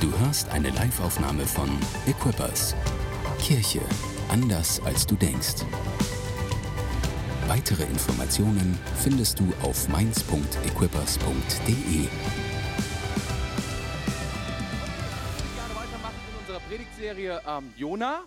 Du hörst eine Live-Aufnahme von Equippers. Kirche anders als du denkst. Weitere Informationen findest du auf mainz.equippers.de. gerne weitermachen in unserer Predigtserie ähm, Jona.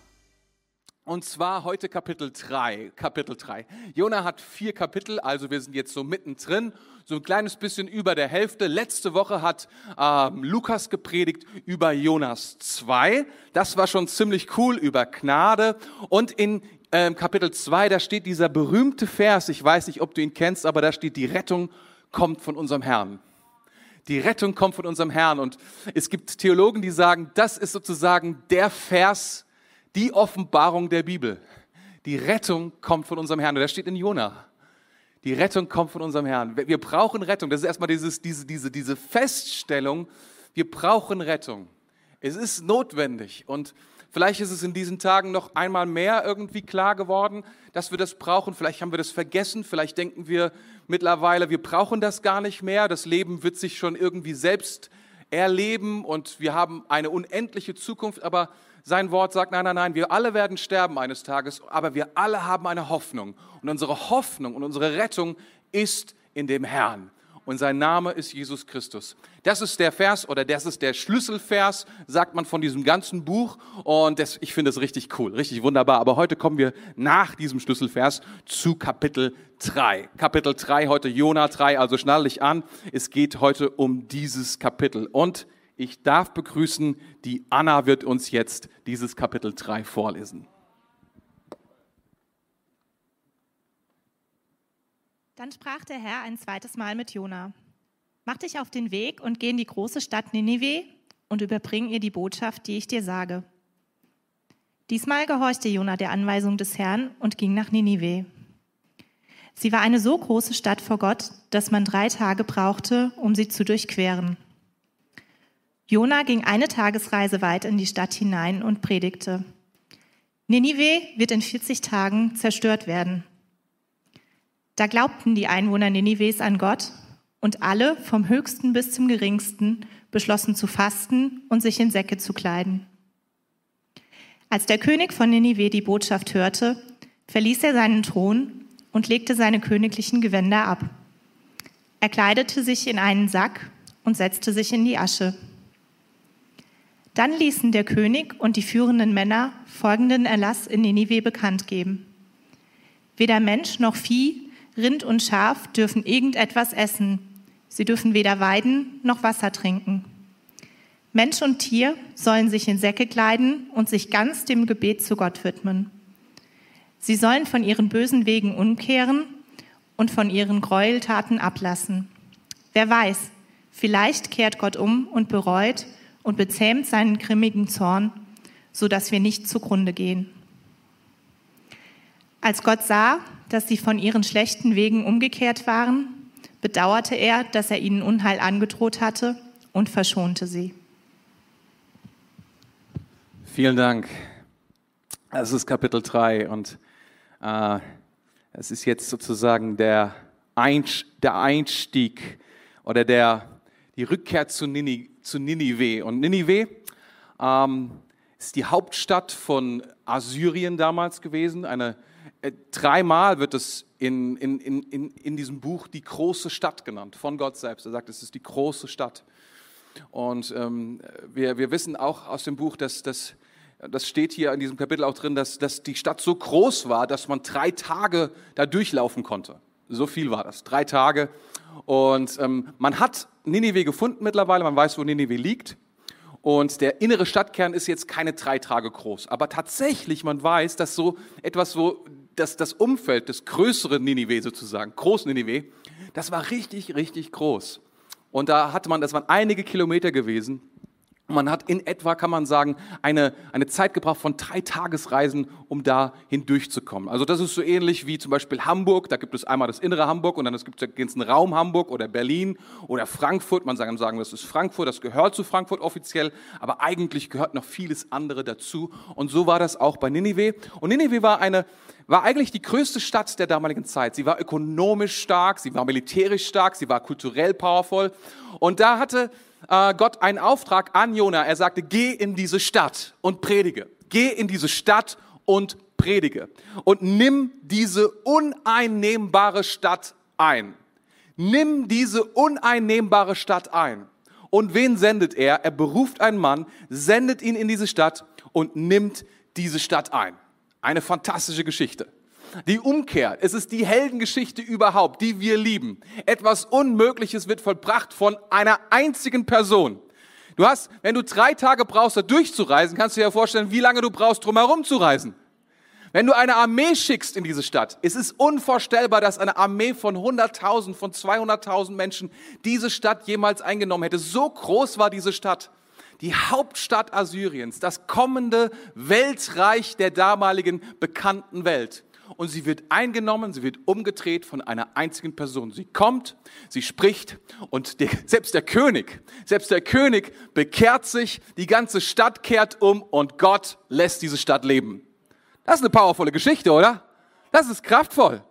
Und zwar heute Kapitel 3. Kapitel 3. Jona hat vier Kapitel, also wir sind jetzt so mittendrin, so ein kleines bisschen über der Hälfte. Letzte Woche hat ähm, Lukas gepredigt über Jonas 2. Das war schon ziemlich cool über Gnade. Und in ähm, Kapitel 2, da steht dieser berühmte Vers, ich weiß nicht, ob du ihn kennst, aber da steht, die Rettung kommt von unserem Herrn. Die Rettung kommt von unserem Herrn. Und es gibt Theologen, die sagen, das ist sozusagen der Vers, die Offenbarung der Bibel. Die Rettung kommt von unserem Herrn. Und das steht in Jona. Die Rettung kommt von unserem Herrn. Wir brauchen Rettung. Das ist erstmal dieses, diese, diese, diese Feststellung. Wir brauchen Rettung. Es ist notwendig. Und vielleicht ist es in diesen Tagen noch einmal mehr irgendwie klar geworden, dass wir das brauchen. Vielleicht haben wir das vergessen. Vielleicht denken wir mittlerweile, wir brauchen das gar nicht mehr. Das Leben wird sich schon irgendwie selbst erleben und wir haben eine unendliche Zukunft. Aber sein Wort sagt, nein, nein, nein, wir alle werden sterben eines Tages, aber wir alle haben eine Hoffnung. Und unsere Hoffnung und unsere Rettung ist in dem Herrn. Und sein Name ist Jesus Christus. Das ist der Vers oder das ist der Schlüsselvers, sagt man von diesem ganzen Buch. Und das, ich finde es richtig cool, richtig wunderbar. Aber heute kommen wir nach diesem Schlüsselvers zu Kapitel 3. Kapitel 3, heute Jona 3, also schnall dich an. Es geht heute um dieses Kapitel. Und ich darf begrüßen, die Anna wird uns jetzt dieses Kapitel 3 vorlesen. Dann sprach der Herr ein zweites Mal mit Jona. Mach dich auf den Weg und geh in die große Stadt Ninive und überbring ihr die Botschaft, die ich dir sage. Diesmal gehorchte Jona der Anweisung des Herrn und ging nach Ninive. Sie war eine so große Stadt vor Gott, dass man drei Tage brauchte, um sie zu durchqueren. Jona ging eine Tagesreise weit in die Stadt hinein und predigte. Ninive wird in 40 Tagen zerstört werden. Da glaubten die Einwohner Ninives an Gott und alle, vom höchsten bis zum geringsten, beschlossen zu fasten und sich in Säcke zu kleiden. Als der König von Ninive die Botschaft hörte, verließ er seinen Thron und legte seine königlichen Gewänder ab. Er kleidete sich in einen Sack und setzte sich in die Asche. Dann ließen der König und die führenden Männer folgenden Erlass in Ninive bekannt geben. Weder Mensch noch Vieh, Rind und Schaf dürfen irgendetwas essen. Sie dürfen weder weiden noch Wasser trinken. Mensch und Tier sollen sich in Säcke kleiden und sich ganz dem Gebet zu Gott widmen. Sie sollen von ihren bösen Wegen umkehren und von ihren Gräueltaten ablassen. Wer weiß, vielleicht kehrt Gott um und bereut und bezähmt seinen grimmigen Zorn, so dass wir nicht zugrunde gehen. Als Gott sah, dass sie von ihren schlechten Wegen umgekehrt waren, bedauerte er, dass er ihnen Unheil angedroht hatte und verschonte sie. Vielen Dank. Das ist Kapitel 3 und äh, es ist jetzt sozusagen der Einstieg oder der, die Rückkehr zu, Nini zu Ninive. Und Ninive ähm, ist die Hauptstadt von Assyrien damals gewesen. Eine, äh, dreimal wird es in, in, in, in diesem Buch die große Stadt genannt, von Gott selbst. Er sagt, es ist die große Stadt. Und ähm, wir, wir wissen auch aus dem Buch, dass das das steht hier in diesem Kapitel auch drin, dass, dass die Stadt so groß war, dass man drei Tage da durchlaufen konnte. So viel war das, drei Tage. Und ähm, man hat Ninive gefunden mittlerweile, man weiß, wo Ninive liegt. Und der innere Stadtkern ist jetzt keine drei Tage groß. Aber tatsächlich, man weiß, dass so etwas so, dass das Umfeld des größeren Ninive sozusagen, Groß Ninive, das war richtig, richtig groß. Und da hatte man, das waren einige Kilometer gewesen. Man hat in etwa, kann man sagen, eine, eine Zeit gebraucht von drei Tagesreisen, um da hindurchzukommen. Also das ist so ähnlich wie zum Beispiel Hamburg. Da gibt es einmal das innere Hamburg und dann gibt es den ganzen Raum Hamburg oder Berlin oder Frankfurt. Man kann sagen, das ist Frankfurt, das gehört zu Frankfurt offiziell, aber eigentlich gehört noch vieles andere dazu. Und so war das auch bei Ninive. Und Ninive war eine, war eigentlich die größte Stadt der damaligen Zeit. Sie war ökonomisch stark, sie war militärisch stark, sie war kulturell powervoll. Und da hatte äh, Gott einen Auftrag an Jona. Er sagte, geh in diese Stadt und predige. Geh in diese Stadt und predige. Und nimm diese uneinnehmbare Stadt ein. Nimm diese uneinnehmbare Stadt ein. Und wen sendet er? Er beruft einen Mann, sendet ihn in diese Stadt und nimmt diese Stadt ein. Eine fantastische Geschichte. Die Umkehr, es ist die Heldengeschichte überhaupt, die wir lieben. Etwas Unmögliches wird vollbracht von einer einzigen Person. Du hast, wenn du drei Tage brauchst, da durchzureisen, kannst du dir ja vorstellen, wie lange du brauchst, drum herum zu reisen. Wenn du eine Armee schickst in diese Stadt, es ist unvorstellbar, dass eine Armee von 100.000, von 200.000 Menschen diese Stadt jemals eingenommen hätte. So groß war diese Stadt. Die Hauptstadt Assyriens, das kommende Weltreich der damaligen bekannten Welt und sie wird eingenommen, sie wird umgedreht von einer einzigen Person. Sie kommt, sie spricht und der, selbst der König, selbst der König bekehrt sich, die ganze Stadt kehrt um und Gott lässt diese Stadt leben. Das ist eine powervolle Geschichte, oder? Das ist kraftvoll.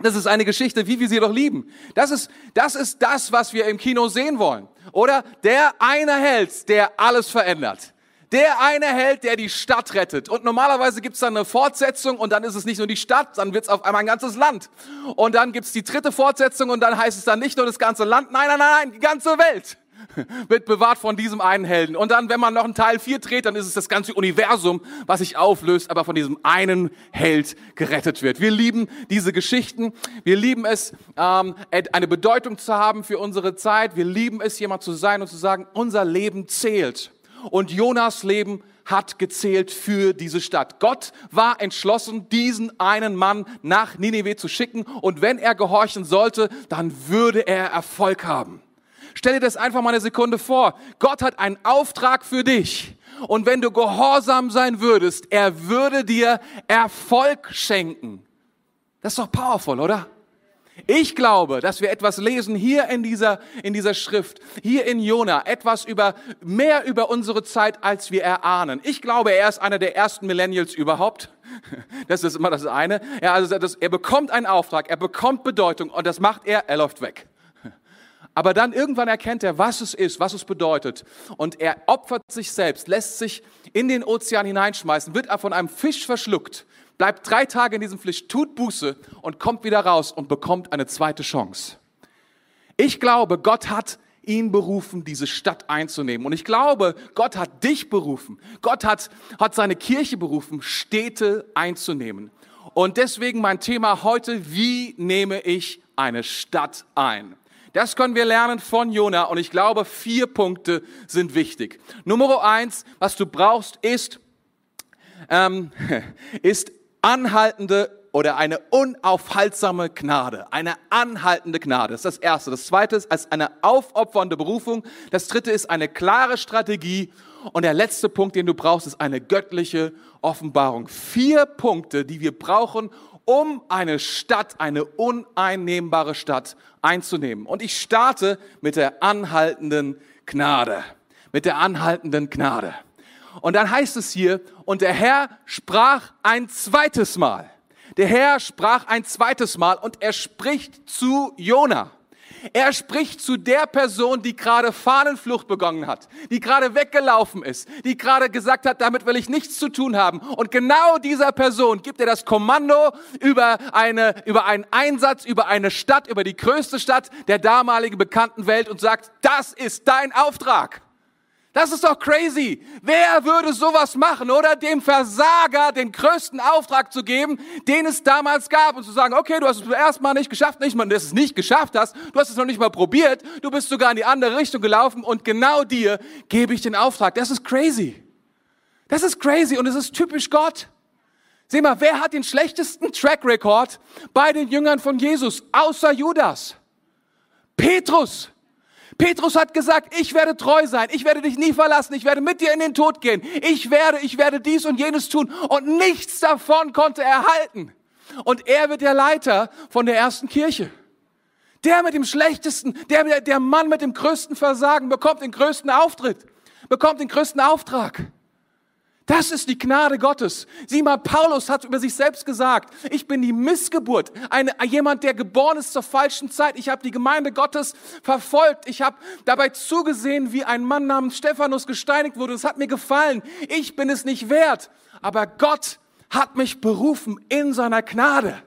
Das ist eine Geschichte, wie wir sie doch lieben. Das ist, das ist das, was wir im Kino sehen wollen. Oder der eine Held, der alles verändert. Der eine Held, der die Stadt rettet. Und normalerweise gibt es dann eine Fortsetzung und dann ist es nicht nur die Stadt, dann wird es auf einmal ein ganzes Land. Und dann gibt es die dritte Fortsetzung und dann heißt es dann nicht nur das ganze Land, nein, nein, nein, nein, die ganze Welt wird bewahrt von diesem einen Helden. Und dann, wenn man noch einen Teil 4 dreht, dann ist es das ganze Universum, was sich auflöst, aber von diesem einen Held gerettet wird. Wir lieben diese Geschichten. Wir lieben es, ähm, eine Bedeutung zu haben für unsere Zeit. Wir lieben es, jemand zu sein und zu sagen, unser Leben zählt und Jonas Leben hat gezählt für diese Stadt. Gott war entschlossen, diesen einen Mann nach Nineveh zu schicken und wenn er gehorchen sollte, dann würde er Erfolg haben. Stell dir das einfach mal eine Sekunde vor. Gott hat einen Auftrag für dich. Und wenn du gehorsam sein würdest, er würde dir Erfolg schenken. Das ist doch powerful, oder? Ich glaube, dass wir etwas lesen hier in dieser, in dieser Schrift, hier in Jona, etwas über, mehr über unsere Zeit, als wir erahnen. Ich glaube, er ist einer der ersten Millennials überhaupt. Das ist immer das eine. Ja, also das, er bekommt einen Auftrag, er bekommt Bedeutung und das macht er, er läuft weg. Aber dann irgendwann erkennt er, was es ist, was es bedeutet. Und er opfert sich selbst, lässt sich in den Ozean hineinschmeißen, wird von einem Fisch verschluckt bleibt drei Tage in diesem Pflicht, tut Buße und kommt wieder raus und bekommt eine zweite Chance. Ich glaube, Gott hat ihn berufen, diese Stadt einzunehmen. Und ich glaube, Gott hat dich berufen. Gott hat, hat seine Kirche berufen, Städte einzunehmen. Und deswegen mein Thema heute, wie nehme ich eine Stadt ein? Das können wir lernen von Jona und ich glaube, vier Punkte sind wichtig. Nummer eins, was du brauchst, ist, ähm, ist anhaltende oder eine unaufhaltsame Gnade. Eine anhaltende Gnade. Das ist das Erste. Das Zweite ist als eine aufopfernde Berufung. Das Dritte ist eine klare Strategie. Und der letzte Punkt, den du brauchst, ist eine göttliche Offenbarung. Vier Punkte, die wir brauchen, um eine Stadt, eine uneinnehmbare Stadt einzunehmen. Und ich starte mit der anhaltenden Gnade. Mit der anhaltenden Gnade. Und dann heißt es hier, und der Herr sprach ein zweites Mal. Der Herr sprach ein zweites Mal und er spricht zu Jona. Er spricht zu der Person, die gerade Fahnenflucht begonnen hat, die gerade weggelaufen ist, die gerade gesagt hat, damit will ich nichts zu tun haben. Und genau dieser Person gibt er das Kommando über, eine, über einen Einsatz, über eine Stadt, über die größte Stadt der damaligen bekannten Welt und sagt, das ist dein Auftrag. Das ist doch crazy. Wer würde sowas machen, oder? Dem Versager den größten Auftrag zu geben, den es damals gab und zu sagen, okay, du hast es erstmal nicht geschafft, nicht mal, dass es nicht geschafft hast, du hast es noch nicht mal probiert, du bist sogar in die andere Richtung gelaufen und genau dir gebe ich den Auftrag. Das ist crazy. Das ist crazy und es ist typisch Gott. Sieh mal, wer hat den schlechtesten Track Record bei den Jüngern von Jesus, außer Judas? Petrus. Petrus hat gesagt, ich werde treu sein, ich werde dich nie verlassen, ich werde mit dir in den Tod gehen, ich werde, ich werde dies und jenes tun und nichts davon konnte er halten. Und er wird der Leiter von der ersten Kirche. Der mit dem schlechtesten, der, der Mann mit dem größten Versagen bekommt den größten Auftritt, bekommt den größten Auftrag. Das ist die Gnade Gottes. Sieh mal, Paulus hat über sich selbst gesagt, ich bin die Missgeburt, eine, jemand, der geboren ist zur falschen Zeit. Ich habe die Gemeinde Gottes verfolgt. Ich habe dabei zugesehen, wie ein Mann namens Stephanus gesteinigt wurde. Es hat mir gefallen. Ich bin es nicht wert. Aber Gott hat mich berufen in seiner Gnade.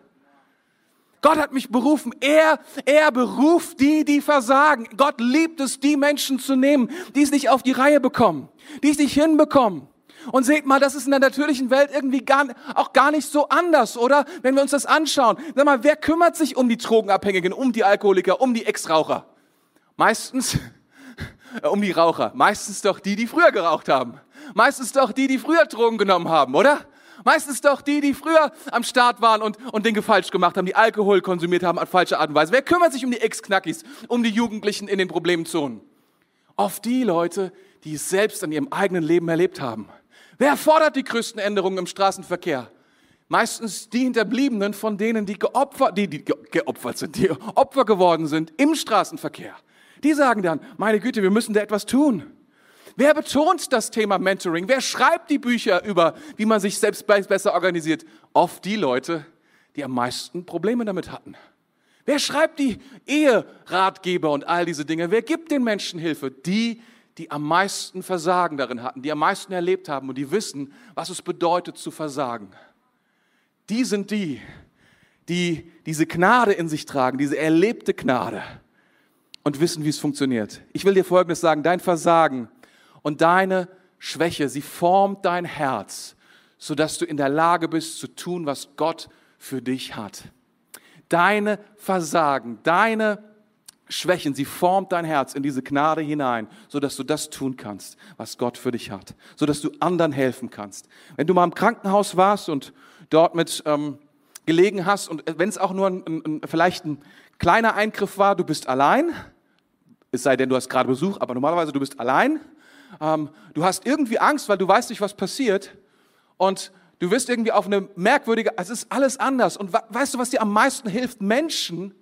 Gott hat mich berufen. Er, er beruft die, die versagen. Gott liebt es, die Menschen zu nehmen, die es nicht auf die Reihe bekommen, die es nicht hinbekommen. Und seht mal, das ist in der natürlichen Welt irgendwie gar, auch gar nicht so anders, oder? Wenn wir uns das anschauen. Sag mal, wer kümmert sich um die Drogenabhängigen, um die Alkoholiker, um die Ex-Raucher? Meistens äh, um die Raucher. Meistens doch die, die früher geraucht haben. Meistens doch die, die früher Drogen genommen haben, oder? Meistens doch die, die früher am Start waren und, und Dinge falsch gemacht haben, die Alkohol konsumiert haben auf falsche Art und Weise. Wer kümmert sich um die Ex-Knackis, um die Jugendlichen in den Problemzonen? Oft die Leute, die es selbst in ihrem eigenen Leben erlebt haben. Wer fordert die größten Änderungen im Straßenverkehr? Meistens die Hinterbliebenen von denen, die geopfert, die, die geopfert sind, die Opfer geworden sind im Straßenverkehr. Die sagen dann, meine Güte, wir müssen da etwas tun. Wer betont das Thema Mentoring? Wer schreibt die Bücher über, wie man sich selbst besser organisiert? Oft die Leute, die am meisten Probleme damit hatten. Wer schreibt die Eheratgeber und all diese Dinge? Wer gibt den Menschen Hilfe? Die, die am meisten Versagen darin hatten, die am meisten erlebt haben und die wissen, was es bedeutet zu versagen. Die sind die, die diese Gnade in sich tragen, diese erlebte Gnade und wissen, wie es funktioniert. Ich will dir Folgendes sagen, dein Versagen und deine Schwäche, sie formt dein Herz, sodass du in der Lage bist zu tun, was Gott für dich hat. Deine Versagen, deine Schwächen, sie formt dein Herz in diese Gnade hinein, sodass du das tun kannst, was Gott für dich hat, sodass du anderen helfen kannst. Wenn du mal im Krankenhaus warst und dort mit ähm, gelegen hast und wenn es auch nur ein, ein, vielleicht ein kleiner Eingriff war, du bist allein, es sei denn, du hast gerade Besuch, aber normalerweise du bist allein, ähm, du hast irgendwie Angst, weil du weißt nicht, was passiert. Und du wirst irgendwie auf eine merkwürdige, es ist alles anders. Und weißt du, was dir am meisten hilft? Menschen,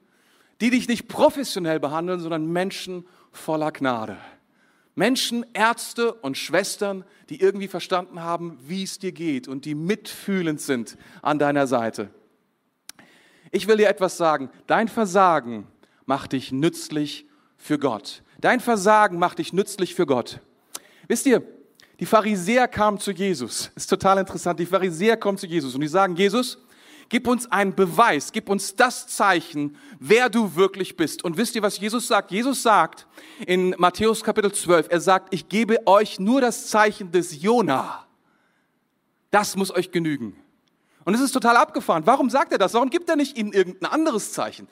die dich nicht professionell behandeln, sondern Menschen voller Gnade. Menschen, Ärzte und Schwestern, die irgendwie verstanden haben, wie es dir geht und die mitfühlend sind an deiner Seite. Ich will dir etwas sagen. Dein Versagen macht dich nützlich für Gott. Dein Versagen macht dich nützlich für Gott. Wisst ihr, die Pharisäer kamen zu Jesus. Ist total interessant. Die Pharisäer kommen zu Jesus und die sagen, Jesus, Gib uns einen Beweis, gib uns das Zeichen, wer du wirklich bist. Und wisst ihr, was Jesus sagt? Jesus sagt in Matthäus Kapitel 12, er sagt, ich gebe euch nur das Zeichen des Jona. Das muss euch genügen. Und es ist total abgefahren. Warum sagt er das? Warum gibt er nicht ihnen irgendein anderes Zeichen?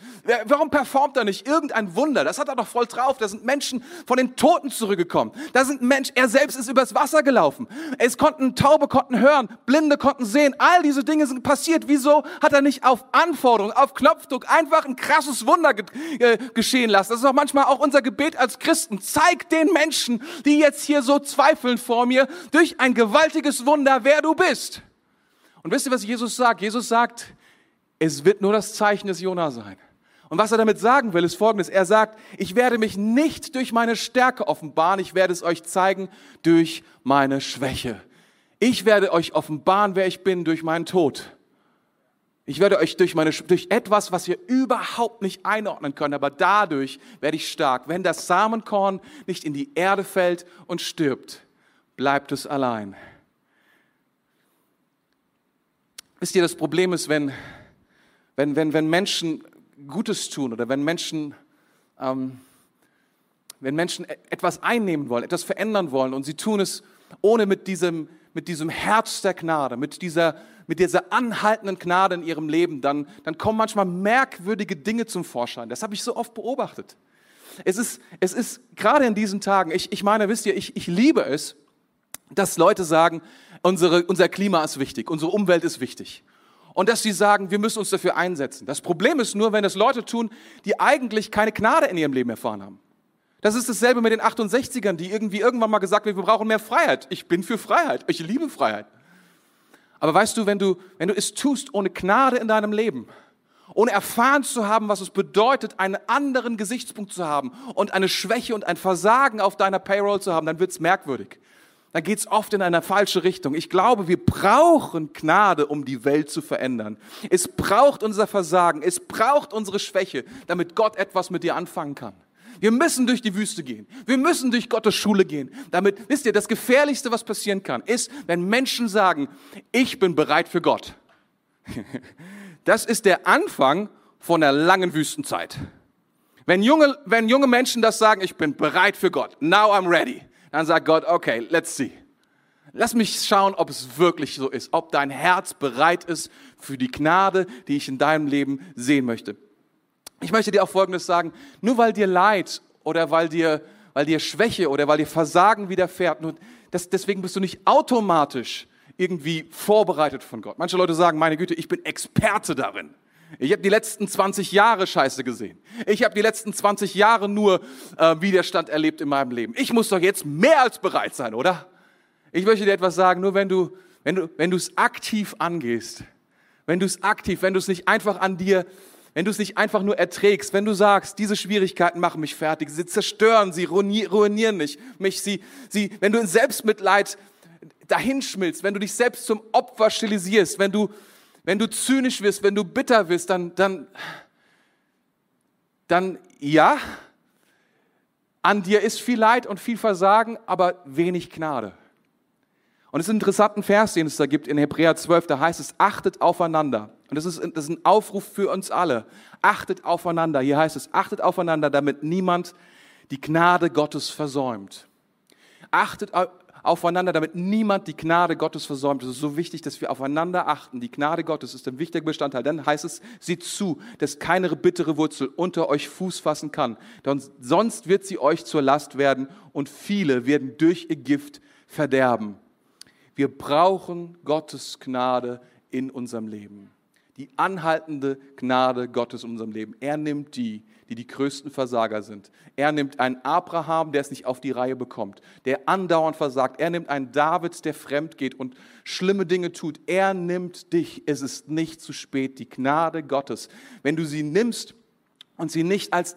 Warum performt er nicht irgendein Wunder? Das hat er doch voll drauf. Da sind Menschen von den Toten zurückgekommen. Da sind Menschen, er selbst ist übers Wasser gelaufen. Es konnten Taube konnten hören, Blinde konnten sehen. All diese Dinge sind passiert. Wieso hat er nicht auf Anforderung, auf Knopfdruck einfach ein krasses Wunder ge äh, geschehen lassen? Das ist auch manchmal auch unser Gebet als Christen. Zeig den Menschen, die jetzt hier so zweifeln vor mir, durch ein gewaltiges Wunder, wer du bist. Und wisst ihr, was Jesus sagt? Jesus sagt, es wird nur das Zeichen des Jona sein. Und was er damit sagen will, ist folgendes. Er sagt, ich werde mich nicht durch meine Stärke offenbaren, ich werde es euch zeigen durch meine Schwäche. Ich werde euch offenbaren, wer ich bin, durch meinen Tod. Ich werde euch durch, meine, durch etwas, was ihr überhaupt nicht einordnen könnt, aber dadurch werde ich stark. Wenn das Samenkorn nicht in die Erde fällt und stirbt, bleibt es allein. Wisst ihr, das Problem ist, wenn, wenn, wenn, wenn Menschen Gutes tun oder wenn Menschen, ähm, wenn Menschen e-, etwas einnehmen wollen, etwas verändern wollen und sie tun es ohne mit diesem, mit diesem Herz der Gnade, mit dieser, mit dieser anhaltenden Gnade in ihrem Leben, dann, dann kommen manchmal merkwürdige Dinge zum Vorschein. Das habe ich so oft beobachtet. Es ist, es ist gerade in diesen Tagen, ich, ich meine, wisst ihr, ich, ich liebe es, dass Leute sagen, unsere, unser Klima ist wichtig, unsere Umwelt ist wichtig. Und dass sie sagen, wir müssen uns dafür einsetzen. Das Problem ist nur, wenn es Leute tun, die eigentlich keine Gnade in ihrem Leben erfahren haben. Das ist dasselbe mit den 68ern, die irgendwie irgendwann mal gesagt haben, wir brauchen mehr Freiheit. Ich bin für Freiheit. Ich liebe Freiheit. Aber weißt du, wenn du, wenn du es tust ohne Gnade in deinem Leben, ohne erfahren zu haben, was es bedeutet, einen anderen Gesichtspunkt zu haben und eine Schwäche und ein Versagen auf deiner Payroll zu haben, dann wird es merkwürdig. Dann geht es oft in eine falsche Richtung. Ich glaube, wir brauchen Gnade, um die Welt zu verändern. Es braucht unser Versagen, es braucht unsere Schwäche, damit Gott etwas mit dir anfangen kann. Wir müssen durch die Wüste gehen. Wir müssen durch Gottes Schule gehen. Damit, wisst ihr, das Gefährlichste, was passieren kann, ist, wenn Menschen sagen, ich bin bereit für Gott. Das ist der Anfang von einer langen Wüstenzeit. Wenn junge, wenn junge Menschen das sagen, ich bin bereit für Gott, now I'm ready, dann sagt Gott, okay, let's see. Lass mich schauen, ob es wirklich so ist, ob dein Herz bereit ist für die Gnade, die ich in deinem Leben sehen möchte. Ich möchte dir auch Folgendes sagen, nur weil dir Leid oder weil dir, weil dir Schwäche oder weil dir Versagen widerfährt, nur das, deswegen bist du nicht automatisch irgendwie vorbereitet von Gott. Manche Leute sagen, meine Güte, ich bin Experte darin. Ich habe die letzten 20 Jahre Scheiße gesehen. Ich habe die letzten 20 Jahre nur äh, Widerstand erlebt in meinem Leben. Ich muss doch jetzt mehr als bereit sein, oder? Ich möchte dir etwas sagen, nur wenn du, wenn du, wenn du es aktiv angehst, wenn du es aktiv, wenn du es nicht einfach an dir, wenn du es nicht einfach nur erträgst, wenn du sagst, diese Schwierigkeiten machen mich fertig, sie zerstören, sie ruinieren mich, mich sie, sie, wenn du in Selbstmitleid dahinschmilzt, wenn du dich selbst zum Opfer stilisierst, wenn du, wenn du zynisch wirst, wenn du bitter wirst, dann, dann, dann ja, an dir ist viel Leid und viel Versagen, aber wenig Gnade. Und es ist ein interessanter Vers, den es da gibt in Hebräer 12, da heißt es, achtet aufeinander. Und das ist, das ist ein Aufruf für uns alle. Achtet aufeinander. Hier heißt es, achtet aufeinander, damit niemand die Gnade Gottes versäumt. Achtet aufeinander, damit niemand die Gnade Gottes versäumt. Es ist so wichtig, dass wir aufeinander achten. Die Gnade Gottes ist ein wichtiger Bestandteil. Dann heißt es, seht zu, dass keine bittere Wurzel unter euch Fuß fassen kann. Denn sonst wird sie euch zur Last werden und viele werden durch ihr Gift verderben. Wir brauchen Gottes Gnade in unserem Leben die anhaltende Gnade Gottes in unserem Leben. Er nimmt die, die die größten Versager sind. Er nimmt einen Abraham, der es nicht auf die Reihe bekommt, der andauernd versagt. Er nimmt einen David, der fremd geht und schlimme Dinge tut. Er nimmt dich. Es ist nicht zu spät. Die Gnade Gottes. Wenn du sie nimmst, und sie nicht als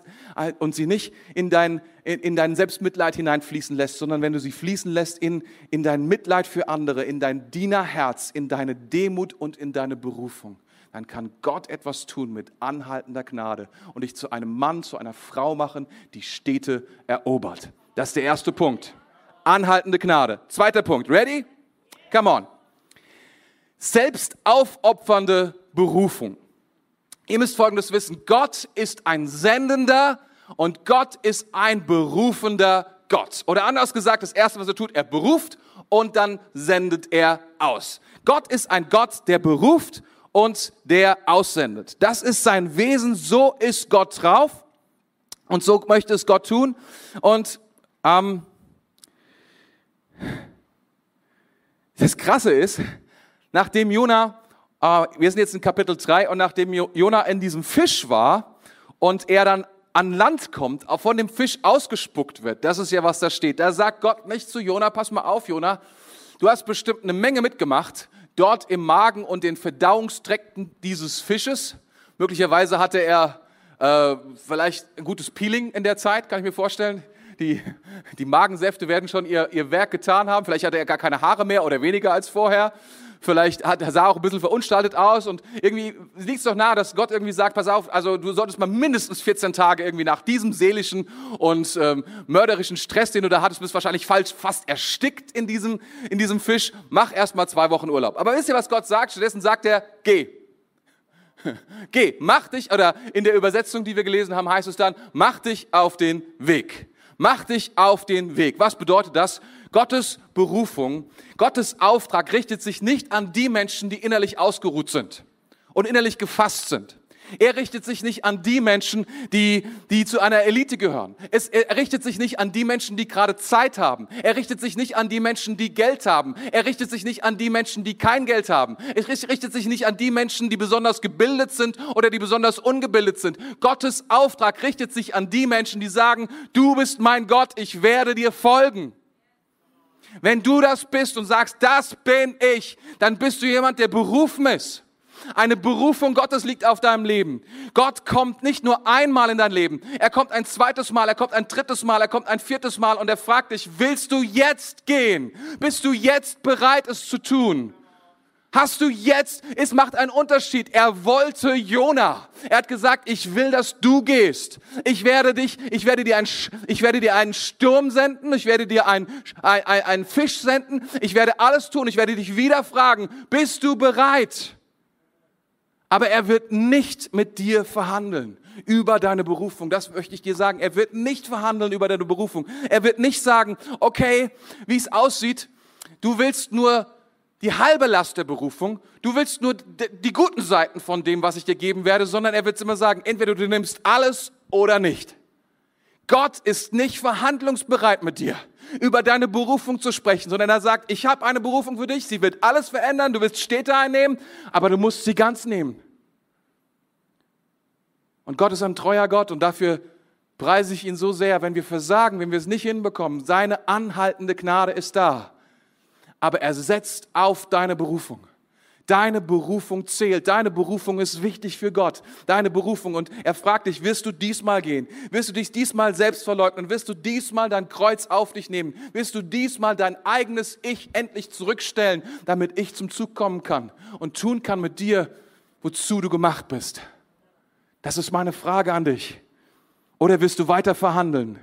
und sie nicht in dein in, in dein Selbstmitleid hineinfließen lässt, sondern wenn du sie fließen lässt in in dein Mitleid für andere, in dein Dienerherz, in deine Demut und in deine Berufung dann kann Gott etwas tun mit anhaltender Gnade und dich zu einem Mann, zu einer Frau machen, die Städte erobert. Das ist der erste Punkt. Anhaltende Gnade. Zweiter Punkt. Ready? Come on. Selbst aufopfernde Berufung. Ihr müsst Folgendes wissen. Gott ist ein sendender und Gott ist ein berufender Gott. Oder anders gesagt, das Erste, was er tut, er beruft und dann sendet er aus. Gott ist ein Gott, der beruft und der aussendet. Das ist sein Wesen, so ist Gott drauf und so möchte es Gott tun. Und ähm, das Krasse ist, nachdem Jona, äh, wir sind jetzt in Kapitel 3, und nachdem Jona in diesem Fisch war und er dann an Land kommt, von dem Fisch ausgespuckt wird, das ist ja, was da steht, da sagt Gott nicht zu Jona, pass mal auf, Jona, du hast bestimmt eine Menge mitgemacht, dort im Magen und den Verdauungsträkten dieses Fisches. Möglicherweise hatte er äh, vielleicht ein gutes Peeling in der Zeit, kann ich mir vorstellen. Die, die Magensäfte werden schon ihr, ihr Werk getan haben. Vielleicht hatte er gar keine Haare mehr oder weniger als vorher. Vielleicht hat, sah auch ein bisschen verunstaltet aus und irgendwie liegt es doch nahe, dass Gott irgendwie sagt, pass auf, also du solltest mal mindestens 14 Tage irgendwie nach diesem seelischen und ähm, mörderischen Stress, den du da hattest, bist wahrscheinlich falsch fast erstickt in diesem, in diesem Fisch, mach erst mal zwei Wochen Urlaub. Aber wisst ihr, was Gott sagt? Stattdessen sagt er, geh. Geh, mach dich, oder in der Übersetzung, die wir gelesen haben, heißt es dann, mach dich auf den Weg. Mach dich auf den Weg. Was bedeutet das? Gottes Berufung, Gottes Auftrag richtet sich nicht an die Menschen, die innerlich ausgeruht sind und innerlich gefasst sind. Er richtet sich nicht an die Menschen, die, die zu einer Elite gehören. Es, er richtet sich nicht an die Menschen, die gerade Zeit haben. Er richtet sich nicht an die Menschen, die Geld haben. Er richtet sich nicht an die Menschen, die kein Geld haben. Er richtet sich nicht an die Menschen, die besonders gebildet sind oder die besonders ungebildet sind. Gottes Auftrag richtet sich an die Menschen, die sagen, du bist mein Gott, ich werde dir folgen. Wenn du das bist und sagst, das bin ich, dann bist du jemand, der berufen ist. Eine Berufung Gottes liegt auf deinem Leben. Gott kommt nicht nur einmal in dein Leben. Er kommt ein zweites Mal, er kommt ein drittes Mal, er kommt ein viertes Mal und er fragt dich, willst du jetzt gehen? Bist du jetzt bereit, es zu tun? Hast du jetzt, es macht einen Unterschied. Er wollte Jona. Er hat gesagt, ich will, dass du gehst. Ich werde dich, ich werde dir, ein, ich werde dir einen Sturm senden. Ich werde dir einen, ein, ein, einen Fisch senden. Ich werde alles tun. Ich werde dich wieder fragen, bist du bereit? Aber er wird nicht mit dir verhandeln über deine Berufung. Das möchte ich dir sagen. Er wird nicht verhandeln über deine Berufung. Er wird nicht sagen, okay, wie es aussieht, du willst nur die halbe Last der Berufung, du willst nur die guten Seiten von dem, was ich dir geben werde, sondern er wird immer sagen, entweder du nimmst alles oder nicht. Gott ist nicht verhandlungsbereit mit dir, über deine Berufung zu sprechen, sondern er sagt, ich habe eine Berufung für dich, sie wird alles verändern, du wirst Städte einnehmen, aber du musst sie ganz nehmen. Und Gott ist ein treuer Gott und dafür preise ich ihn so sehr, wenn wir versagen, wenn wir es nicht hinbekommen. Seine anhaltende Gnade ist da aber er setzt auf deine Berufung. Deine Berufung zählt. Deine Berufung ist wichtig für Gott. Deine Berufung. Und er fragt dich, wirst du diesmal gehen? Wirst du dich diesmal selbst verleugnen? Wirst du diesmal dein Kreuz auf dich nehmen? Wirst du diesmal dein eigenes Ich endlich zurückstellen, damit ich zum Zug kommen kann und tun kann mit dir, wozu du gemacht bist? Das ist meine Frage an dich. Oder wirst du weiter verhandeln?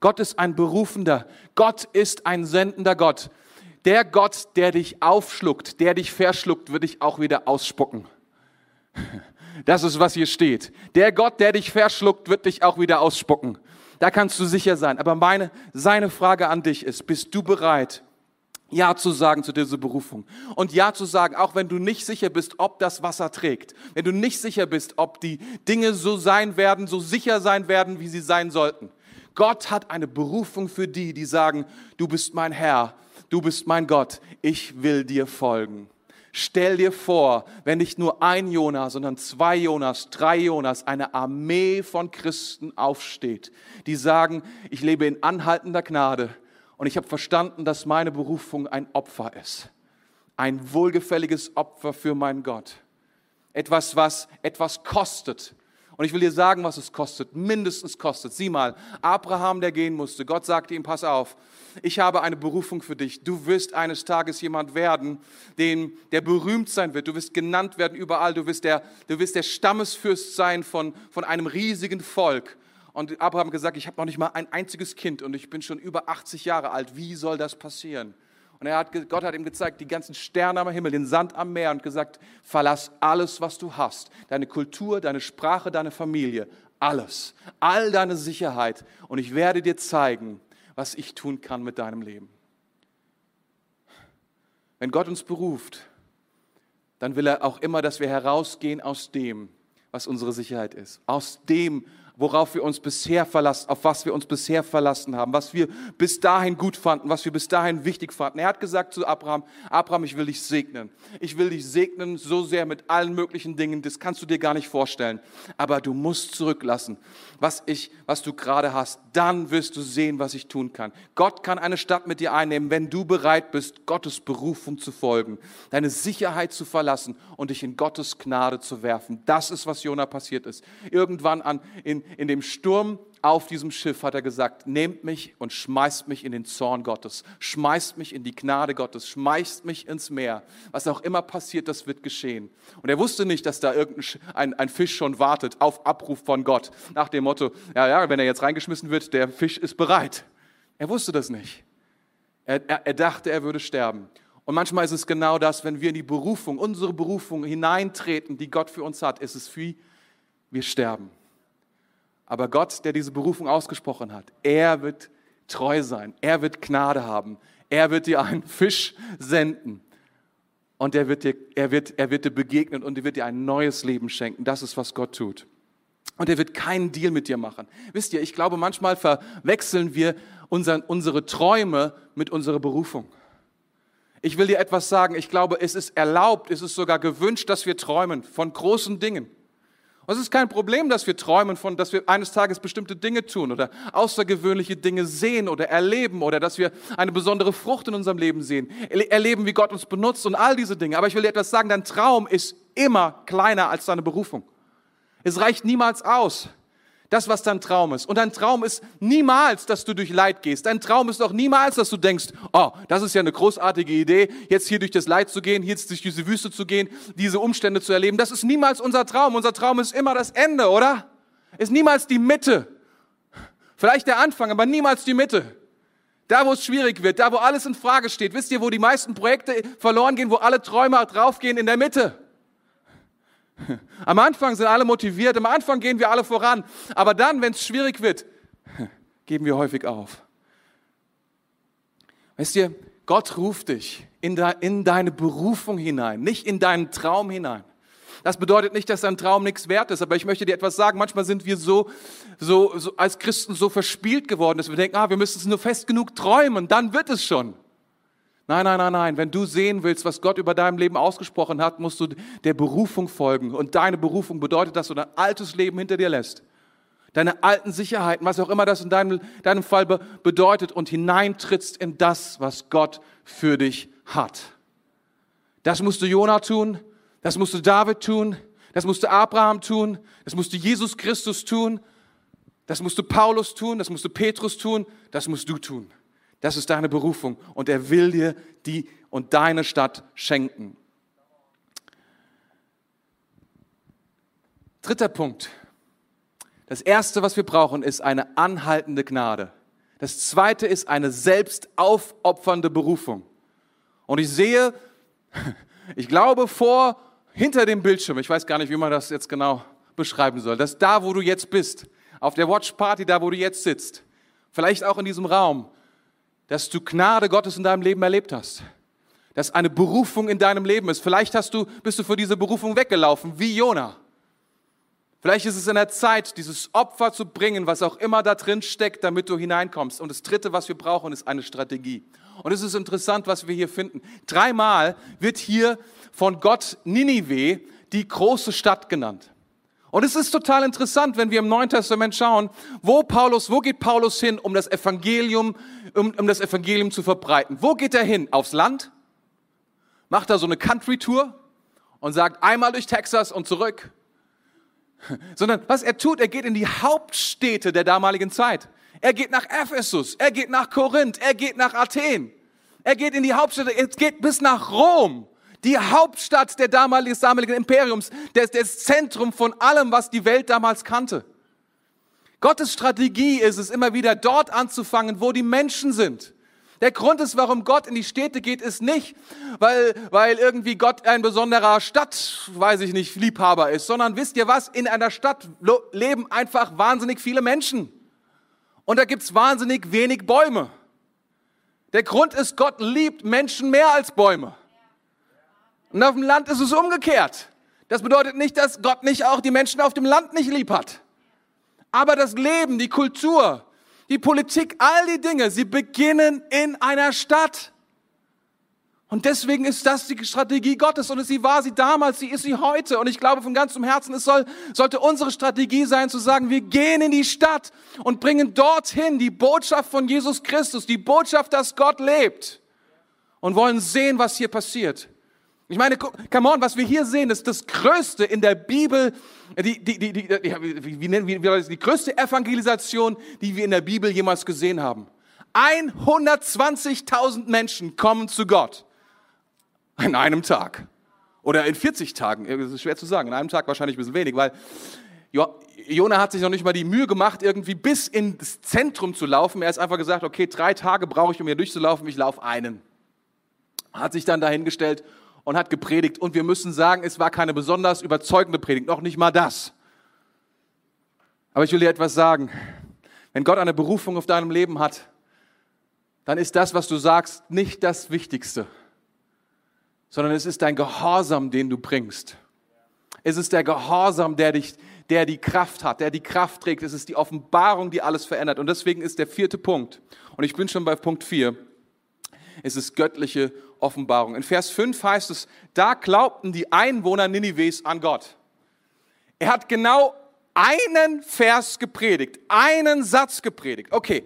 Gott ist ein Berufender. Gott ist ein sendender Gott. Der Gott, der dich aufschluckt, der dich verschluckt, wird dich auch wieder ausspucken. Das ist, was hier steht. Der Gott, der dich verschluckt, wird dich auch wieder ausspucken. Da kannst du sicher sein. Aber meine, seine Frage an dich ist, bist du bereit, ja zu sagen zu dieser Berufung. Und Ja zu sagen, auch wenn du nicht sicher bist, ob das Wasser trägt. Wenn du nicht sicher bist, ob die Dinge so sein werden, so sicher sein werden, wie sie sein sollten. Gott hat eine Berufung für die, die sagen, du bist mein Herr du bist mein Gott, ich will dir folgen. Stell dir vor, wenn nicht nur ein Jonas, sondern zwei Jonas, drei Jonas, eine Armee von Christen aufsteht, die sagen, ich lebe in anhaltender Gnade und ich habe verstanden, dass meine Berufung ein Opfer ist. Ein wohlgefälliges Opfer für meinen Gott. Etwas, was etwas kostet, und ich will dir sagen, was es kostet. Mindestens kostet. Sieh mal, Abraham, der gehen musste. Gott sagte ihm, pass auf, ich habe eine Berufung für dich. Du wirst eines Tages jemand werden, den, der berühmt sein wird. Du wirst genannt werden überall. Du wirst der, du wirst der Stammesfürst sein von, von einem riesigen Volk. Und Abraham gesagt, ich habe noch nicht mal ein einziges Kind und ich bin schon über 80 Jahre alt. Wie soll das passieren? Und er hat, Gott hat ihm gezeigt, die ganzen Sterne am Himmel, den Sand am Meer und gesagt, verlass alles, was du hast. Deine Kultur, deine Sprache, deine Familie, alles. All deine Sicherheit. Und ich werde dir zeigen, was ich tun kann mit deinem Leben. Wenn Gott uns beruft, dann will er auch immer, dass wir herausgehen aus dem, was unsere Sicherheit ist. Aus dem, worauf wir uns bisher verlassen, auf was wir uns bisher verlassen haben, was wir bis dahin gut fanden, was wir bis dahin wichtig fanden. Er hat gesagt zu Abraham, Abraham, ich will dich segnen. Ich will dich segnen so sehr mit allen möglichen Dingen, das kannst du dir gar nicht vorstellen. Aber du musst zurücklassen, was ich, was du gerade hast. Dann wirst du sehen, was ich tun kann. Gott kann eine Stadt mit dir einnehmen, wenn du bereit bist, Gottes Berufung zu folgen, deine Sicherheit zu verlassen und dich in Gottes Gnade zu werfen. Das ist, was Jona passiert ist. Irgendwann an, in, in dem Sturm auf diesem Schiff hat er gesagt, nehmt mich und schmeißt mich in den Zorn Gottes, schmeißt mich in die Gnade Gottes, schmeißt mich ins Meer. Was auch immer passiert, das wird geschehen. Und er wusste nicht, dass da irgendein ein, Fisch schon wartet auf Abruf von Gott, nach dem Motto, ja, ja, wenn er jetzt reingeschmissen wird, der Fisch ist bereit. Er wusste das nicht. Er, er, er dachte, er würde sterben. Und manchmal ist es genau das, wenn wir in die Berufung, unsere Berufung hineintreten, die Gott für uns hat, ist es wie wir sterben. Aber Gott, der diese Berufung ausgesprochen hat, er wird treu sein. Er wird Gnade haben. Er wird dir einen Fisch senden. Und er wird dir, er wird, er wird dir begegnen und er wird dir ein neues Leben schenken. Das ist, was Gott tut. Und er wird keinen Deal mit dir machen. Wisst ihr, ich glaube, manchmal verwechseln wir unseren, unsere Träume mit unserer Berufung. Ich will dir etwas sagen. Ich glaube, es ist erlaubt, es ist sogar gewünscht, dass wir träumen von großen Dingen. Und es ist kein Problem, dass wir träumen von, dass wir eines Tages bestimmte Dinge tun oder außergewöhnliche Dinge sehen oder erleben oder dass wir eine besondere Frucht in unserem Leben sehen, erleben, wie Gott uns benutzt und all diese Dinge. Aber ich will dir etwas sagen, dein Traum ist immer kleiner als deine Berufung. Es reicht niemals aus. Das, was dein Traum ist. Und dein Traum ist niemals, dass du durch Leid gehst. Dein Traum ist auch niemals, dass du denkst, oh, das ist ja eine großartige Idee, jetzt hier durch das Leid zu gehen, jetzt durch diese Wüste zu gehen, diese Umstände zu erleben. Das ist niemals unser Traum. Unser Traum ist immer das Ende, oder? Ist niemals die Mitte. Vielleicht der Anfang, aber niemals die Mitte. Da, wo es schwierig wird, da, wo alles in Frage steht. Wisst ihr, wo die meisten Projekte verloren gehen, wo alle Träume draufgehen? In der Mitte. Am Anfang sind alle motiviert, am Anfang gehen wir alle voran, aber dann, wenn es schwierig wird, geben wir häufig auf. Weißt ihr, Gott ruft dich in, de, in deine Berufung hinein, nicht in deinen Traum hinein. Das bedeutet nicht, dass dein Traum nichts wert ist, aber ich möchte dir etwas sagen. Manchmal sind wir so, so, so als Christen so verspielt geworden, dass wir denken, ah, wir müssen es nur fest genug träumen, dann wird es schon. Nein, nein, nein, nein. Wenn du sehen willst, was Gott über deinem Leben ausgesprochen hat, musst du der Berufung folgen. Und deine Berufung bedeutet, dass du dein altes Leben hinter dir lässt. Deine alten Sicherheiten, was auch immer das in deinem, deinem Fall bedeutet und hineintrittst in das, was Gott für dich hat. Das musst du Jona tun, das musst du David tun, das musst du Abraham tun, das musst du Jesus Christus tun, das musst du Paulus tun, das musst du Petrus tun, das musst du tun. Das ist deine Berufung und er will dir die und deine Stadt schenken. Dritter Punkt. Das erste, was wir brauchen, ist eine anhaltende Gnade. Das zweite ist eine selbstaufopfernde Berufung. Und ich sehe, ich glaube vor, hinter dem Bildschirm, ich weiß gar nicht, wie man das jetzt genau beschreiben soll, dass da, wo du jetzt bist, auf der Watch Party, da, wo du jetzt sitzt, vielleicht auch in diesem Raum, dass du Gnade Gottes in deinem Leben erlebt hast. Dass eine Berufung in deinem Leben ist. Vielleicht hast du, bist du für diese Berufung weggelaufen, wie Jona. Vielleicht ist es in der Zeit, dieses Opfer zu bringen, was auch immer da drin steckt, damit du hineinkommst. Und das Dritte, was wir brauchen, ist eine Strategie. Und es ist interessant, was wir hier finden. Dreimal wird hier von Gott Ninive, die große Stadt genannt. Und es ist total interessant, wenn wir im Neuen Testament schauen, wo Paulus, wo geht Paulus hin, um das Evangelium, um, um das Evangelium zu verbreiten? Wo geht er hin? Aufs Land? Macht er so eine Country-Tour und sagt einmal durch Texas und zurück? Sondern was er tut, er geht in die Hauptstädte der damaligen Zeit. Er geht nach Ephesus, er geht nach Korinth, er geht nach Athen. Er geht in die Hauptstädte, er geht bis nach Rom die Hauptstadt der damaligen, des damaligen Imperiums, das, das Zentrum von allem, was die Welt damals kannte. Gottes Strategie ist es, immer wieder dort anzufangen, wo die Menschen sind. Der Grund ist, warum Gott in die Städte geht, ist nicht, weil, weil irgendwie Gott ein besonderer Stadt, weiß ich nicht, Liebhaber ist, sondern wisst ihr was? In einer Stadt leben einfach wahnsinnig viele Menschen. Und da gibt's wahnsinnig wenig Bäume. Der Grund ist, Gott liebt Menschen mehr als Bäume. Und auf dem Land ist es umgekehrt. Das bedeutet nicht, dass Gott nicht auch die Menschen auf dem Land nicht lieb hat. Aber das Leben, die Kultur, die Politik, all die Dinge, sie beginnen in einer Stadt. Und deswegen ist das die Strategie Gottes und sie war sie damals, sie ist sie heute. Und ich glaube von ganzem Herzen, es soll, sollte unsere Strategie sein zu sagen, wir gehen in die Stadt und bringen dorthin die Botschaft von Jesus Christus, die Botschaft, dass Gott lebt und wollen sehen, was hier passiert. Ich meine, come on, was wir hier sehen, ist das Größte in der Bibel, die, die, die, die, wie, nennen wir das, die größte Evangelisation, die wir in der Bibel jemals gesehen haben. 120.000 Menschen kommen zu Gott an einem Tag. Oder in 40 Tagen, das ist schwer zu sagen, in einem Tag wahrscheinlich ein bisschen wenig, weil Jona hat sich noch nicht mal die Mühe gemacht, irgendwie bis ins Zentrum zu laufen. Er hat einfach gesagt, okay, drei Tage brauche ich, um hier durchzulaufen, ich laufe einen. Hat sich dann dahingestellt und hat gepredigt. Und wir müssen sagen, es war keine besonders überzeugende Predigt, noch nicht mal das. Aber ich will dir etwas sagen. Wenn Gott eine Berufung auf deinem Leben hat, dann ist das, was du sagst, nicht das Wichtigste, sondern es ist dein Gehorsam, den du bringst. Es ist der Gehorsam, der dich, der die Kraft hat, der die Kraft trägt. Es ist die Offenbarung, die alles verändert. Und deswegen ist der vierte Punkt, und ich bin schon bei Punkt vier, es ist göttliche Offenbarung. In Vers 5 heißt es, da glaubten die Einwohner Ninives an Gott. Er hat genau einen Vers gepredigt, einen Satz gepredigt. Okay,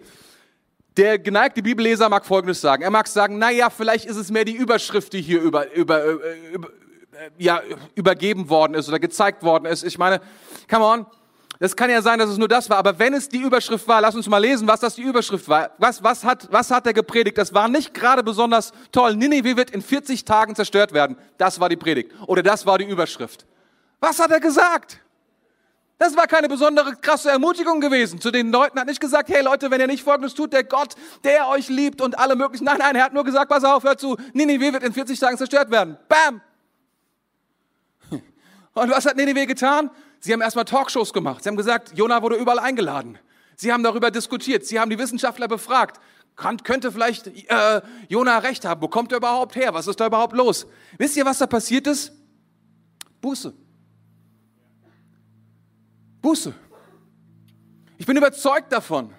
der geneigte Bibelleser mag Folgendes sagen. Er mag sagen, naja, vielleicht ist es mehr die Überschrift, die hier über, über, äh, über, ja, übergeben worden ist oder gezeigt worden ist. Ich meine, come on, das kann ja sein, dass es nur das war, aber wenn es die Überschrift war, lass uns mal lesen, was das die Überschrift war. Was, was, hat, was hat er gepredigt? Das war nicht gerade besonders toll. Ninive wird in 40 Tagen zerstört werden. Das war die Predigt. Oder das war die Überschrift. Was hat er gesagt? Das war keine besondere krasse Ermutigung gewesen. Zu den Leuten hat nicht gesagt, hey Leute, wenn ihr nicht folgendes tut, der Gott, der euch liebt und alle möglichen. Nein, nein, er hat nur gesagt, pass auf, hör zu, Ninive wird in 40 Tagen zerstört werden. Bam! Und was hat Ninive getan? Sie haben erstmal Talkshows gemacht. Sie haben gesagt, Jona wurde überall eingeladen. Sie haben darüber diskutiert. Sie haben die Wissenschaftler befragt. Kann, könnte vielleicht äh, Jona recht haben? Wo kommt er überhaupt her? Was ist da überhaupt los? Wisst ihr, was da passiert ist? Buße. Buße. Ich bin überzeugt davon,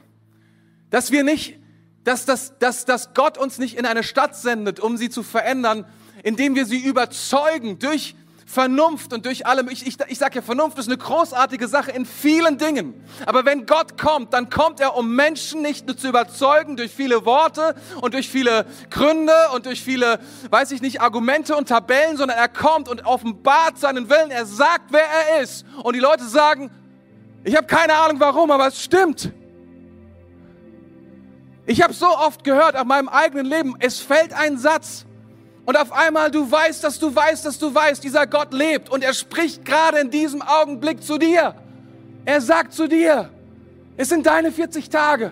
dass wir nicht, dass, dass, dass, dass Gott uns nicht in eine Stadt sendet, um sie zu verändern, indem wir sie überzeugen durch Vernunft und durch allem. Ich, ich, ich sage ja, Vernunft ist eine großartige Sache in vielen Dingen. Aber wenn Gott kommt, dann kommt er, um Menschen nicht nur zu überzeugen durch viele Worte und durch viele Gründe und durch viele, weiß ich nicht, Argumente und Tabellen, sondern er kommt und offenbart seinen Willen. Er sagt, wer er ist. Und die Leute sagen, ich habe keine Ahnung warum, aber es stimmt. Ich habe so oft gehört auf meinem eigenen Leben, es fällt ein Satz und auf einmal du weißt, dass du weißt, dass du weißt, dieser Gott lebt und er spricht gerade in diesem Augenblick zu dir. Er sagt zu dir, es sind deine 40 Tage.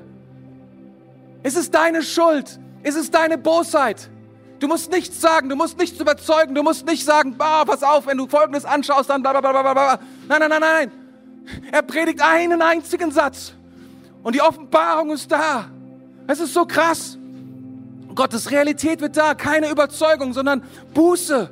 Es ist deine Schuld. Es ist deine Bosheit. Du musst nichts sagen, du musst nichts überzeugen, du musst nicht sagen, bah, pass auf, wenn du Folgendes anschaust, dann bla bla bla bla bla. Nein, nein, nein, nein. Er predigt einen einzigen Satz. Und die Offenbarung ist da. Es ist so krass. Gottes Realität wird da, keine Überzeugung, sondern Buße.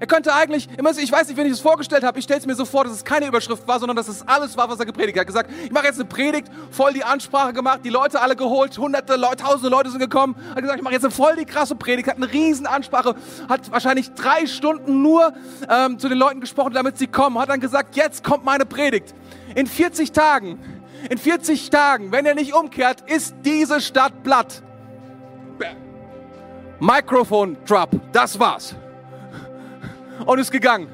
Er könnte eigentlich, ich weiß nicht, wenn ich es vorgestellt habe, ich stelle es mir so vor, dass es keine Überschrift war, sondern dass es alles war, was er gepredigt hat. Er hat gesagt, ich mache jetzt eine Predigt, voll die Ansprache gemacht, die Leute alle geholt, hunderte Leute, tausende Leute sind gekommen. Er hat gesagt, ich mache jetzt eine voll die krasse Predigt, hat eine riesen Ansprache, hat wahrscheinlich drei Stunden nur ähm, zu den Leuten gesprochen, damit sie kommen. Hat dann gesagt, jetzt kommt meine Predigt. In 40 Tagen, in 40 Tagen, wenn er nicht umkehrt, ist diese Stadt platt. Microphone Drop, das war's. Und ist gegangen.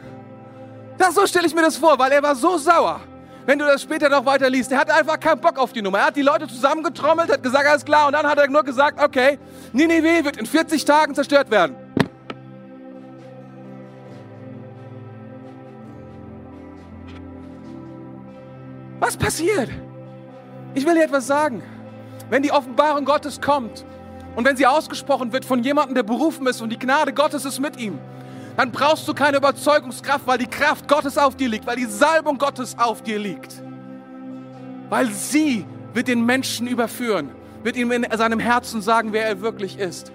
Das so stelle ich mir das vor, weil er war so sauer. Wenn du das später noch weiter liest, er hatte einfach keinen Bock auf die Nummer. Er hat die Leute zusammengetrommelt, hat gesagt, alles klar, und dann hat er nur gesagt, okay, Ninive wird in 40 Tagen zerstört werden. Was passiert? Ich will dir etwas sagen. Wenn die Offenbarung Gottes kommt, und wenn sie ausgesprochen wird von jemandem, der berufen ist und die Gnade Gottes ist mit ihm, dann brauchst du keine Überzeugungskraft, weil die Kraft Gottes auf dir liegt, weil die Salbung Gottes auf dir liegt. Weil sie wird den Menschen überführen, wird ihm in seinem Herzen sagen, wer er wirklich ist.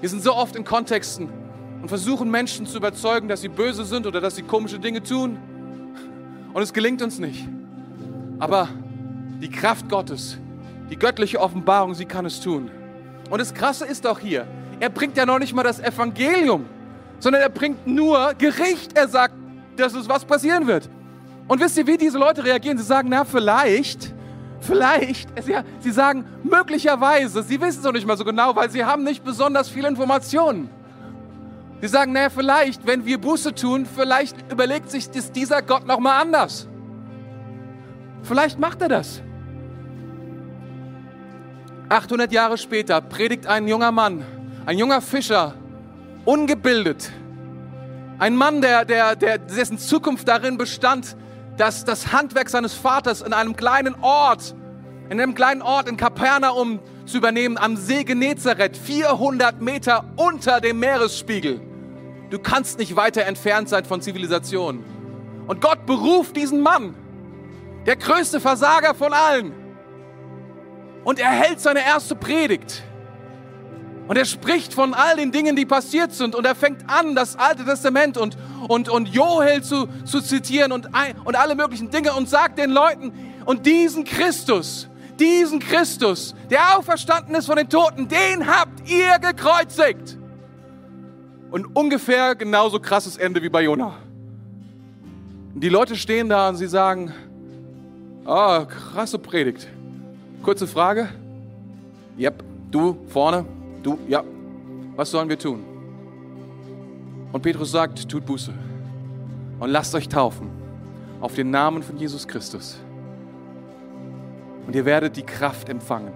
Wir sind so oft in Kontexten und versuchen Menschen zu überzeugen, dass sie böse sind oder dass sie komische Dinge tun. Und es gelingt uns nicht. Aber die Kraft Gottes, die göttliche Offenbarung, sie kann es tun. Und das Krasse ist auch hier, er bringt ja noch nicht mal das Evangelium, sondern er bringt nur Gericht. Er sagt, dass es was passieren wird. Und wisst ihr, wie diese Leute reagieren? Sie sagen, na, vielleicht, vielleicht, sie sagen möglicherweise, sie wissen es noch nicht mal so genau, weil sie haben nicht besonders viele Informationen. Sie sagen, naja, vielleicht, wenn wir Buße tun, vielleicht überlegt sich das dieser Gott nochmal anders. Vielleicht macht er das. 800 Jahre später predigt ein junger Mann, ein junger Fischer, ungebildet. Ein Mann, der, der, der, dessen Zukunft darin bestand, dass das Handwerk seines Vaters in einem kleinen Ort, in einem kleinen Ort in Kapernaum zu übernehmen, am See Genezareth, 400 Meter unter dem Meeresspiegel. Du kannst nicht weiter entfernt sein von Zivilisation. Und Gott beruft diesen Mann, der größte Versager von allen, und er hält seine erste Predigt. Und er spricht von all den Dingen, die passiert sind. Und er fängt an, das Alte Testament und, und, und Joel zu, zu zitieren und, und alle möglichen Dinge und sagt den Leuten, und diesen Christus, diesen Christus, der auferstanden ist von den Toten, den habt ihr gekreuzigt. Und ungefähr genauso krasses Ende wie bei Jonah. Die Leute stehen da und sie sagen, ah, oh, krasse Predigt. Kurze Frage. Yep, du vorne, du, ja. Was sollen wir tun? Und Petrus sagt, tut Buße und lasst euch taufen auf den Namen von Jesus Christus. Und ihr werdet die Kraft empfangen.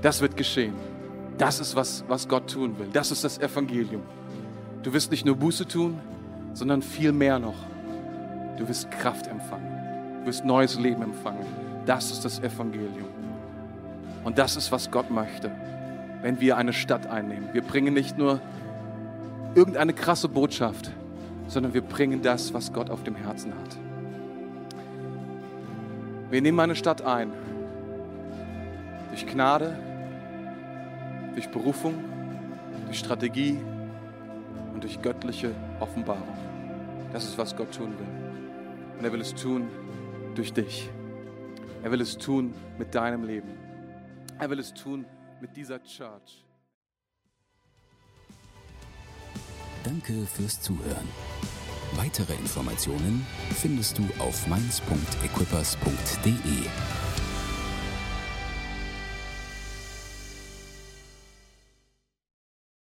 Das wird geschehen. Das ist, was, was Gott tun will. Das ist das Evangelium. Du wirst nicht nur Buße tun, sondern viel mehr noch. Du wirst Kraft empfangen. Du wirst neues Leben empfangen. Das ist das Evangelium. Und das ist, was Gott möchte, wenn wir eine Stadt einnehmen. Wir bringen nicht nur irgendeine krasse Botschaft, sondern wir bringen das, was Gott auf dem Herzen hat. Wir nehmen eine Stadt ein. Durch Gnade, durch Berufung, durch Strategie und durch göttliche Offenbarung. Das ist, was Gott tun will. Und er will es tun durch dich. Er will es tun mit deinem Leben. Er will es tun mit dieser Church. Danke fürs Zuhören. Weitere Informationen findest du auf mainz.equippers.de.